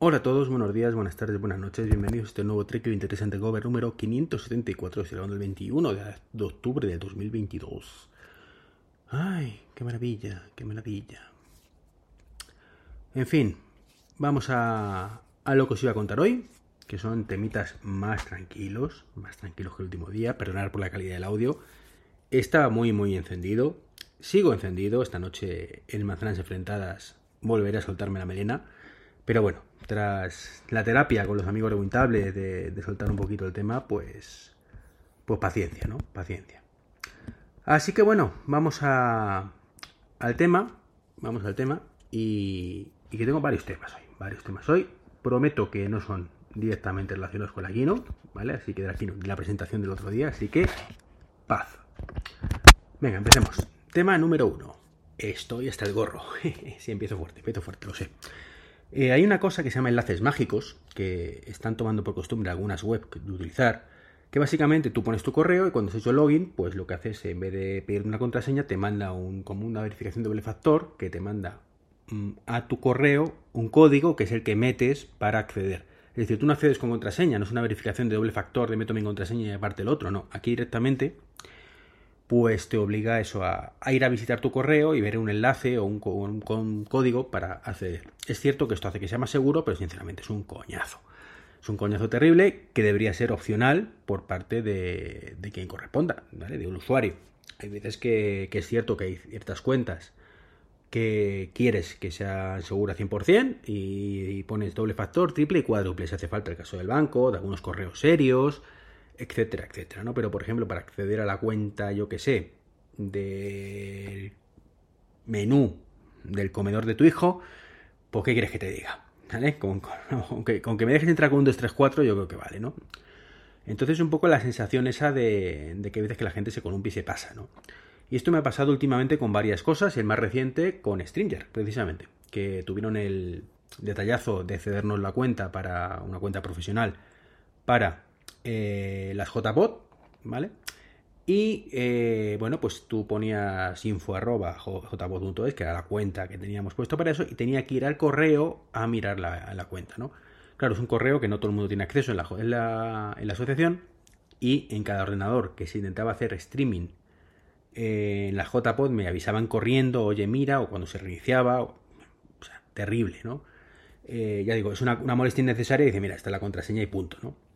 Hola a todos, buenos días, buenas tardes, buenas noches, bienvenidos a este nuevo Trek Interesante Cover número 574, celebrando el 21 de octubre de 2022. Ay, qué maravilla, qué maravilla. En fin, vamos a, a lo que os iba a contar hoy, que son temitas más tranquilos, más tranquilos que el último día, perdonar por la calidad del audio. Estaba muy, muy encendido, sigo encendido, esta noche en Manzanas Enfrentadas volveré a soltarme la melena, pero bueno, tras la terapia con los amigos de Wintable de, soltar un poquito el tema, pues, pues paciencia, ¿no? Paciencia. Así que bueno, vamos a, al tema, vamos al tema y, que tengo varios temas hoy, varios temas hoy. Prometo que no son directamente relacionados con la keynote, ¿vale? Así que de la de la presentación del otro día, así que paz. Venga, empecemos. Tema número uno. Estoy hasta el gorro. sí, empiezo fuerte, empiezo fuerte, lo sé. Eh, hay una cosa que se llama enlaces mágicos, que están tomando por costumbre algunas webs de utilizar, que básicamente tú pones tu correo y cuando has hecho login, pues lo que haces en vez de pedir una contraseña, te manda como una verificación doble factor que te manda mm, a tu correo un código que es el que metes para acceder. Es decir, tú no accedes con contraseña, no es una verificación de doble factor de meto mi contraseña y aparte el otro, no. Aquí directamente pues te obliga eso a, ir a visitar tu correo y ver un enlace o un, código para acceder. Es cierto que esto hace que sea más seguro, pero sinceramente es un coñazo. Es un coñazo terrible que debería ser opcional por parte de, quien corresponda, ¿vale? de un usuario. Hay veces que, es cierto que hay ciertas cuentas que quieres que sea segura 100% y, y pones doble factor, triple y cuádruple si hace falta el caso del banco, de algunos correos serios, etcétera, etcétera, ¿no? Pero, por ejemplo, para acceder a la cuenta, yo que sé, del menú del comedor de tu hijo, pues, ¿qué quieres que te diga? ¿Vale? Con, que, me dejes entrar con un 2, 3, 4, yo creo que vale, ¿no? Entonces, un poco la sensación esa de, de que a veces que la gente se columpia y se pasa, ¿no? Y esto me ha pasado últimamente con varias cosas, y el más reciente con Stringer, precisamente, que tuvieron el detallazo de cedernos la cuenta para una cuenta profesional para eh, las JBot, ¿vale? Y eh, bueno, pues tú ponías info arroba que era la cuenta que teníamos puesto para eso, y tenía que ir al correo a mirar la, cuenta, ¿no? Claro, es un correo que no todo el mundo tiene acceso en la, la, la asociación y en cada ordenador que se intentaba hacer streaming eh, en la JPod me avisaban corriendo, oye, mira, o cuando se reiniciaba, o, sea, terrible, ¿no? ya digo, es una, una molestia innecesaria y dice, mira, esta es la contraseña y punto, ¿no?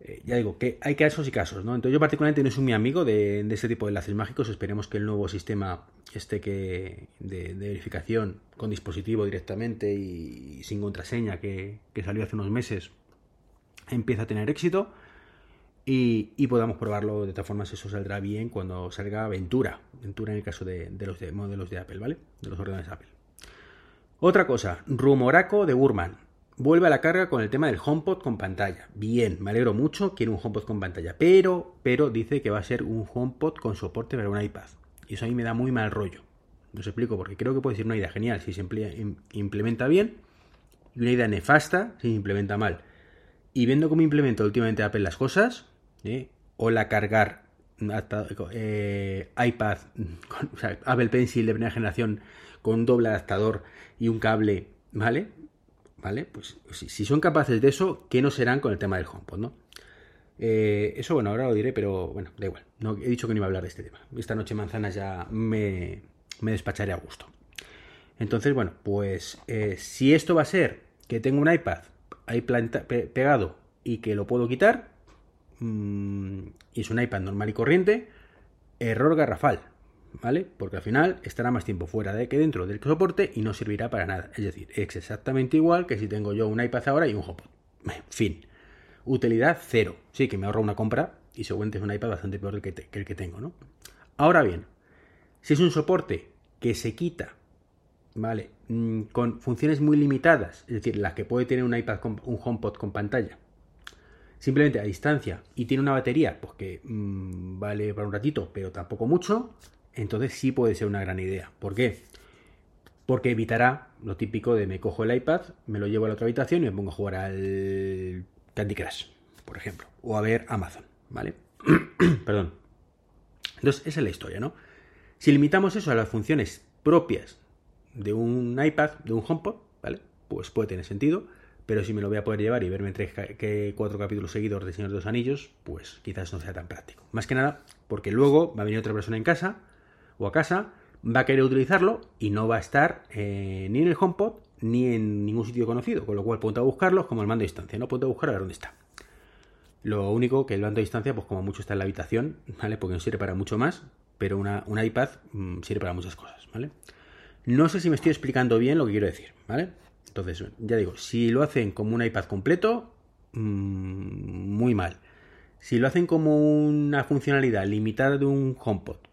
Eh, ya digo que hay casos y casos, ¿no? Entonces yo particularmente no soy muy amigo de, de este tipo de enlaces mágicos. Esperemos que el nuevo sistema este que de, verificación con dispositivo directamente y, sin contraseña que, salió hace unos meses empiece a tener éxito y, podamos probarlo de todas formas eso saldrá bien cuando salga Ventura Ventura en el caso de, los modelos de Apple vale de los ordenadores Apple otra cosa rumoraco de Burman Vuelve a la carga con el tema del HomePod con pantalla. Bien, me alegro mucho, quiere un HomePod con pantalla, pero, pero dice que va a ser un HomePod con soporte para un iPad. Y eso a mí me da muy mal rollo. No os explico porque creo que puede ser una idea genial si se implementa bien y una idea nefasta si se implementa mal. Y viendo cómo implementa últimamente Apple las cosas, ¿eh? o la cargar eh, iPad, o sea, Apple Pencil de primera generación con un doble adaptador y un cable, ¿vale? ¿Vale? Pues si, son capaces de eso, ¿qué no serán con el tema del HomePod, no? Eh, eso, bueno, ahora lo diré, pero bueno, da igual. No, he dicho que no iba a hablar de este tema. Esta noche manzanas ya me, despacharé a gusto. Entonces, bueno, pues eh, si esto va a ser que tengo un iPad ahí pegado y que lo puedo quitar, mm, y es un iPad normal y corriente, error garrafal. ¿Vale? Porque al final estará más tiempo fuera de que dentro del soporte y no servirá para nada. Es decir, es exactamente igual que si tengo yo un iPad ahora y un HomePod. Fin. Utilidad cero. Sí, que me ahorro una compra y seguramente es un iPad bastante peor que, el que tengo, ¿no? Ahora bien, si es un soporte que se quita, ¿vale? Mm, con funciones muy limitadas, es decir, las que puede tener un iPad con un HomePod con pantalla, simplemente a distancia y tiene una batería, pues que mm, vale para un ratito, pero tampoco mucho, entonces sí puede ser una gran idea. ¿Por qué? Porque evitará lo típico de me cojo el iPad, me lo llevo a la otra habitación y me pongo a jugar al Candy Crush, por ejemplo, o a ver Amazon, ¿vale? Perdón. Entonces, esa es la historia, ¿no? Si limitamos eso a las funciones propias de un iPad, de un HomePod, ¿vale? Pues puede tener sentido, pero si me lo voy a poder llevar y verme tres, que cuatro capítulos seguidos de Señor de los Anillos, pues quizás no sea tan práctico. Más que nada porque luego va a venir otra persona en casa o a casa, va a querer utilizarlo y no va a estar eh, ni en el HomePod ni en ningún sitio conocido, con lo cual ponte a buscarlo como el mando a distancia, no ponte a buscar a ver dónde está. Lo único que el mando a distancia, pues como mucho está en la habitación, ¿vale? Porque no sirve para mucho más, pero una, iPad mm, sirve para muchas cosas, ¿vale? No sé si me estoy explicando bien lo que quiero decir, ¿vale? Entonces, ya digo, si lo hacen como un iPad completo, mm, muy mal. Si lo hacen como una funcionalidad limitada de un HomePod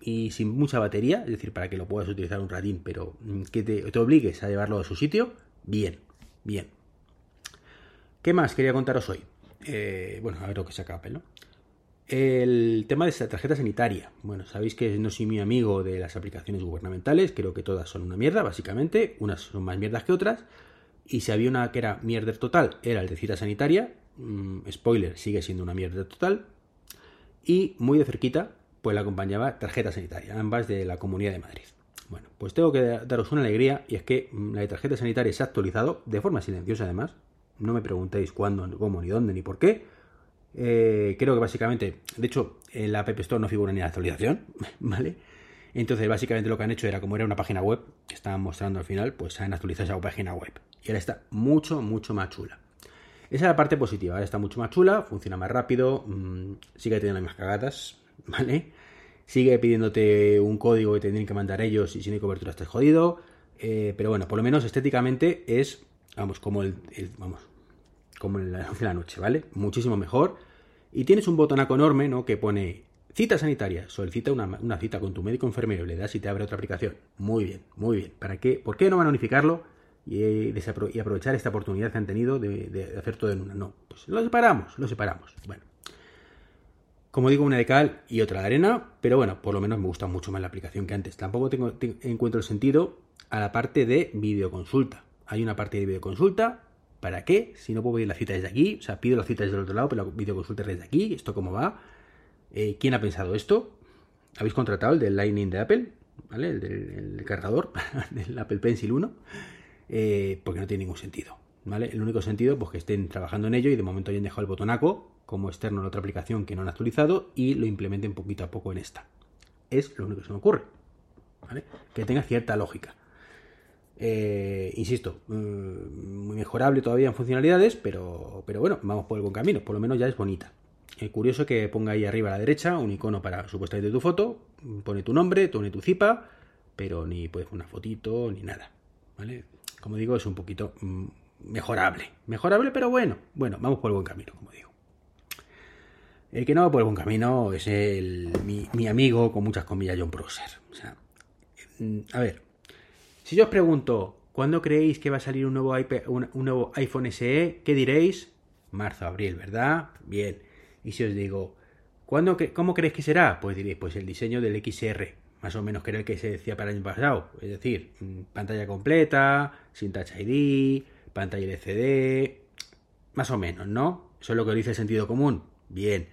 y sin mucha batería, es decir, para que lo puedas utilizar un ratín, pero mm, que te, obligues a llevarlo a su sitio, bien, bien. ¿Qué más quería contaros hoy? Eh, bueno, a ver lo que saca Apple, ¿no? El tema de esta tarjeta sanitaria. Bueno, sabéis que no soy mi amigo de las aplicaciones gubernamentales, creo que todas son una mierda, básicamente, unas son más mierdas que otras, y si había una que era mierda total, era el de cita sanitaria, mm, spoiler, sigue siendo una mierda total, y muy de cerquita, pues la acompañaba tarjeta sanitaria, ambas de la Comunidad de Madrid. Bueno, pues tengo que daros una alegría, y es que mm, la tarjeta sanitaria se ha actualizado, de forma silenciosa además, no me preguntéis cuándo, cómo, ni dónde, ni por qué, eh, creo que básicamente, de hecho, en la App Store no figura ni la actualización, ¿vale? Entonces, básicamente lo que han hecho era, como era una página web que estaban mostrando al final, pues han actualizado esa página web. Y ahora está mucho, mucho más chula. Esa es la parte positiva, ahora está mucho más chula, funciona más rápido, mmm, sigue teniendo las mismas cagadas, ¿vale? Sigue pidiéndote un código que tendrían que mandar ellos y si no hay cobertura estás jodido. Eh, pero bueno, por lo menos estéticamente es, vamos, como el vamos, como en la, noche, ¿vale? Muchísimo mejor. Y tienes un botonaco enorme, ¿no? Que pone cita sanitaria. Solicita una, cita con tu médico enfermero. Le das y te abre otra aplicación. Muy bien, muy bien. ¿Para qué? ¿Por qué no van a unificarlo y, y aprovechar esta oportunidad que han tenido de, hacer todo en una? No, pues lo separamos, lo separamos. Bueno. Como digo, una de cal y otra de arena, pero bueno, por lo menos me gusta mucho más la aplicación que antes. Tampoco tengo, encuentro el sentido a la parte de videoconsulta. Hay una parte de videoconsulta ¿Para qué? Si no puedo pedir la cita desde aquí, o sea, pido las citas del otro lado, pero la videoconsulta desde aquí, ¿esto cómo va? Eh, ¿Quién ha pensado esto? ¿Habéis contratado el del Lightning de Apple? ¿Vale? El del cargador del Apple Pencil 1. Eh, porque no tiene ningún sentido. ¿Vale? El único sentido, pues que estén trabajando en ello y de momento hayan dejado el botonaco como externo en otra aplicación que no han actualizado y lo implementen poquito a poco en esta. Es lo único que se me ocurre. ¿Vale? Que tenga cierta lógica. Eh, insisto, mm, muy mejorable todavía en funcionalidades, pero, pero bueno, vamos por el buen camino, por lo menos ya es bonita. Es curioso que ponga ahí arriba a la derecha un icono para supuestamente tu foto, pone tu nombre, pone tu zipa, pero ni puedes una fotito ni nada. ¿Vale? Como digo, es un poquito mm, mejorable. Mejorable, pero bueno. Bueno, vamos por el buen camino, como digo. El que no va por el buen camino es el, mi, mi amigo, con muchas comillas, John Prosser. O sea, mm, a ver, si yo os pregunto, ¿cuándo creéis que va a salir un nuevo, un, nuevo iPhone SE? ¿Qué diréis? Marzo, abril, ¿verdad? Bien. Y si os digo, ¿cuándo, ¿cómo creéis que será? Pues diréis, pues el diseño del XR, más o menos que era el que se decía para el año pasado. Es decir, mm, pantalla completa, sin Touch ID, pantalla LCD, más o menos, ¿no? Eso es lo que dice el sentido común. Bien,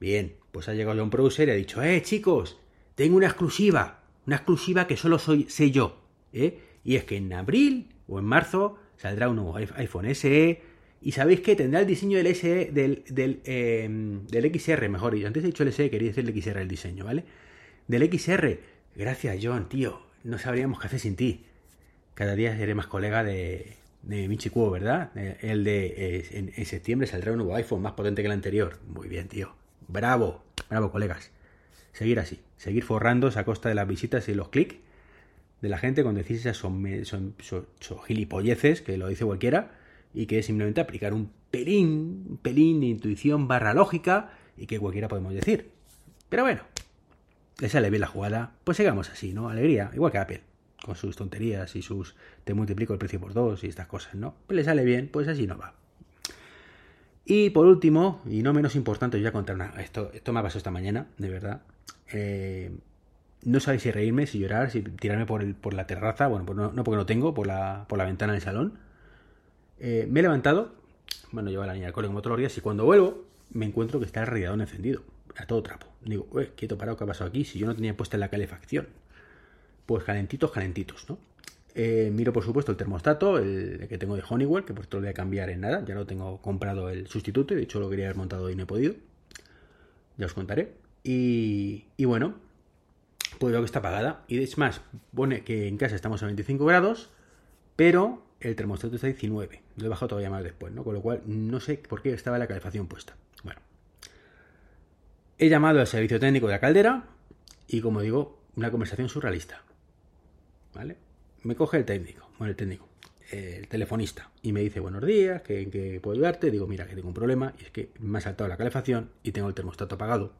bien. Pues ha llegado John Browser y ha dicho, eh, chicos, tengo una exclusiva, una exclusiva que solo soy, sé yo. ¿eh? Y es que en abril o en marzo saldrá un nuevo iPhone SE. Y sabéis que tendrá el diseño del SE, del, del, em, del XR, mejor dicho. Antes he dicho el SE, quería decir el XR el diseño, ¿vale? Del XR. Gracias, John, tío. No sabríamos qué hacer sin ti. Cada día seré más colega de, de Michi Kuo, ¿verdad? El de eh, en, septiembre saldrá un nuevo iPhone más potente que el anterior. Muy bien, tío. Bravo, bravo, colegas. Seguir así, seguir forrándose a costa de las visitas y los clics de la gente con decir esas son, son, gilipolleces, que lo dice cualquiera, y que es simplemente aplicar un pelín, un pelín de intuición barra lógica, y que cualquiera podemos decir. Pero bueno, le sale bien la jugada, pues sigamos así, ¿no? Alegría, igual que Apple, con sus tonterías y sus te multiplico el precio por dos y estas cosas, ¿no? Pues le sale bien, pues así no va. Y por último, y no menos importante, voy a contar una, esto, esto me ha pasado esta mañana, de verdad. Eh, no sabéis si reírme, si llorar, si tirarme por, el, por la terraza, bueno, pues no, porque no tengo, por la, por la ventana del salón. Eh, me he levantado, bueno, llevo a la niña al cole como todos los días, y cuando vuelvo me encuentro que está el radiador encendido, a todo trapo. Digo, quieto parado, ¿qué ha pasado aquí? Si yo no tenía puesta la calefacción. Pues calentitos, calentitos, ¿no? Eh, miro, por supuesto, el termostato, el que tengo de Honeywell, que por esto lo voy a cambiar en nada. Ya lo tengo comprado el sustituto de hecho lo quería haber montado y no he podido. Ya os contaré. Y, y bueno, pues veo que está apagada. Y es más, pone que en casa estamos a 25 grados, pero el termostato está a 19. Lo he bajado todavía más después, ¿no? Con lo cual no sé por qué estaba la calefacción puesta. Bueno. He llamado al servicio técnico de la caldera y como digo, una conversación surrealista. ¿Vale? Me coge el técnico, bueno, el técnico, el telefonista, y me dice buenos días, en qué puedo ayudarte. Digo, mira, que tengo un problema, y es que me ha saltado la calefacción y tengo el termostato apagado.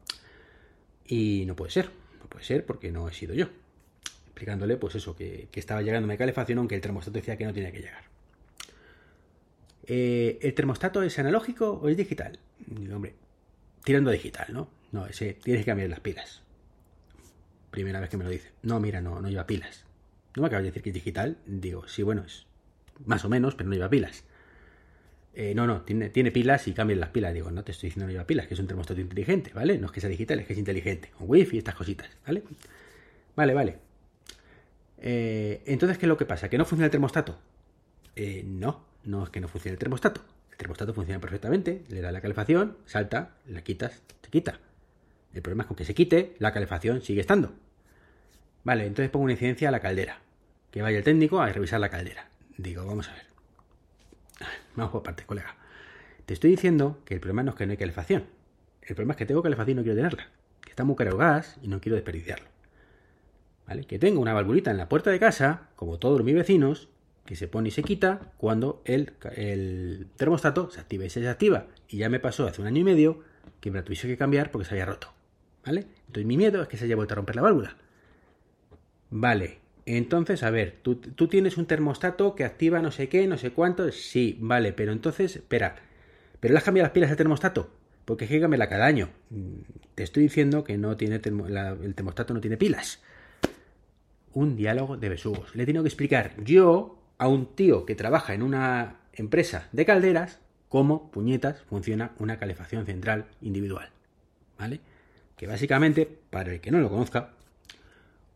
Y no puede ser, no puede ser porque no he sido yo. Explicándole, pues eso, que, estaba llegando mi calefacción, aunque el termostato decía que no tenía que llegar. Eh, ¿El termostato es analógico o es digital? Digo, hombre, tirando digital, ¿no? No, ese tienes que cambiar las pilas. Primera vez que me lo dice. No, mira, no, no lleva pilas. No me acabas de decir que es digital. Digo, sí, bueno, es más o menos, pero no lleva pilas. Eh, no, no, tiene, pilas y cambian las pilas. Digo, no te estoy diciendo no lleva pilas, que es un termostato inteligente, ¿vale? No es que sea digital, es que es inteligente. Con wifi y estas cositas, ¿vale? Vale, vale. Eh, entonces, ¿qué es lo que pasa? ¿Que no funciona el termostato? Eh, no, no es que no funcione el termostato. El termostato funciona perfectamente, le da la calefacción, salta, la quitas, se quita. El problema es que aunque se quite, la calefacción sigue estando. Vale, entonces pongo una incidencia a la caldera. Que vaya el técnico a revisar la caldera. Digo, vamos a ver. Vamos por parte, colega. Te estoy diciendo que el problema no es que no hay calefacción. El problema es que tengo calefacción y no quiero tenerla. Que está muy caro gas y no quiero desperdiciarlo. ¿Vale? Que tengo una valvulita en la puerta de casa, como todos mis vecinos, que se pone y se quita cuando el, el termostato se activa y se desactiva. Y ya me pasó hace un año y medio que me la tuviese que cambiar porque se había roto. ¿Vale? Entonces mi miedo es que se haya vuelto a romper la válvula. Vale, entonces, a ver, ¿tú, tienes un termostato que activa no sé qué, no sé cuánto. Sí, vale, pero entonces, espera, ¿pero le has cambiado las pilas al termostato? Porque es que cada año. Mm, te estoy diciendo que no tiene el termostato no tiene pilas. Un diálogo de besugos. Le he tenido que explicar yo a un tío que trabaja en una empresa de calderas cómo, puñetas, funciona una calefacción central individual. ¿Vale? que básicamente, para el que no lo conozca,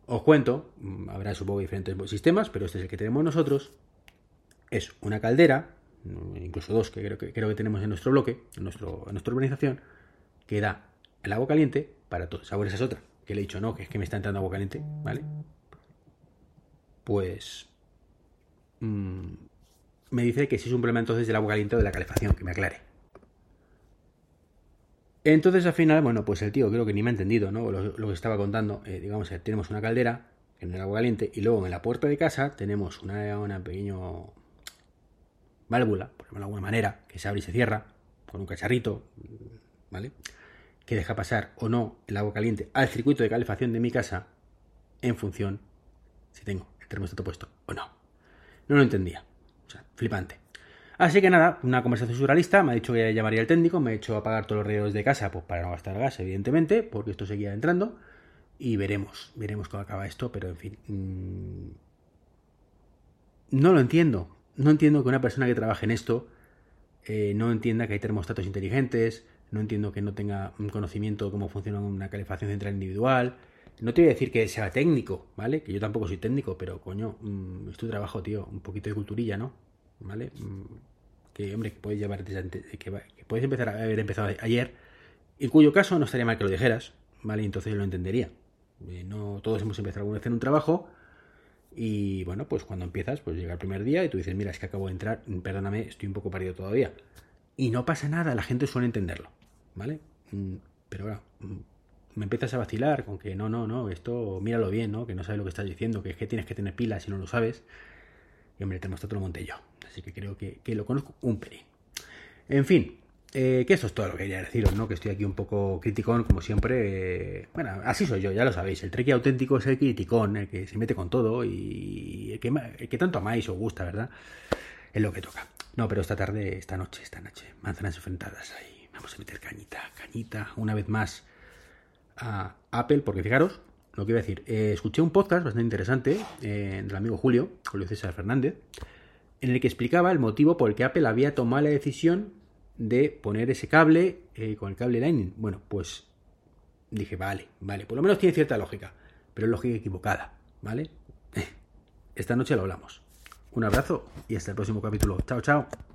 os cuento, mm, habrá supongo diferentes sistemas, pero este es el que tenemos nosotros, es una caldera, mm, incluso dos que creo que, tenemos en nuestro bloque, en, nuestra organización, que da el agua caliente para todos. Ahora esa es otra, que le he dicho no, que es que me está entrando agua caliente, ¿vale? Pues mm, me dice que si es un problema entonces del agua caliente o de la calefacción, que me aclare. Entonces al final, bueno, pues el tío creo que ni me ha entendido, ¿no? Lo, que estaba contando, eh, digamos, eh, tenemos una caldera en el agua caliente y luego en la puerta de casa tenemos una, una pequeña válvula, por ejemplo de alguna manera, que se abre y se cierra con un cacharrito, ¿vale? Que deja pasar o no el agua caliente al circuito de calefacción de mi casa en función si tengo el termostato puesto o no. No lo entendía. O sea, flipante. Así que nada, una conversación surrealista, me ha dicho que llamaría al técnico, me ha hecho apagar todos los reos de casa pues para no gastar gas, evidentemente, porque esto seguía entrando. Y veremos, veremos cómo acaba esto, pero en fin. Mm, no lo entiendo. No entiendo que una persona que trabaje en esto eh, no entienda que hay termostatos inteligentes, no entiendo que no tenga un conocimiento de cómo funciona una calefacción central individual. No te voy a decir que sea técnico, ¿vale? Que yo tampoco soy técnico, pero coño, mm, es tu trabajo, tío. Un poquito de culturilla, ¿no? ¿Vale? Mm, que, hombre, que puedes llevar que, puedes empezar a haber empezado ayer, en cuyo caso no estaría mal que lo dijeras, ¿vale? Entonces lo entendería. Eh, no todos hemos empezado alguna vez en un trabajo y bueno, pues cuando empiezas, pues llega el primer día y tú dices, mira, es que acabo de entrar, perdóname, estoy un poco perdido todavía. Y no pasa nada, la gente suele entenderlo, ¿vale? Mm, pero ahora, mm, me empiezas a vacilar con que no, no, no, esto míralo bien, ¿no? Que no sabes lo que estás diciendo, que es que tienes que tener pilas si no lo sabes. Y hombre, te todo lo monté yo. Así que creo que, lo conozco un pelín. En fin, eh, que eso es todo lo que quería deciros, ¿no? Que estoy aquí un poco criticón, como siempre. bueno, así soy yo, ya lo sabéis. El treki auténtico es el criticón, el que se mete con todo y el que, que tanto amáis o gusta, ¿verdad? Es lo que toca. No, pero esta tarde, esta noche, esta noche, manzanas enfrentadas ahí. Vamos a meter cañita, cañita, una vez más a Apple, porque fijaros, lo que iba a decir, eh, escuché un podcast bastante interesante eh, del amigo Julio, Julio César Fernández, en el que explicaba el motivo por el que Apple había tomado la decisión de poner ese cable eh, con el cable Lightning. Bueno, pues dije, vale, vale, por lo menos tiene cierta lógica, pero es lógica equivocada, ¿vale? esta noche lo hablamos. Un abrazo y hasta el próximo capítulo. Chao, chao.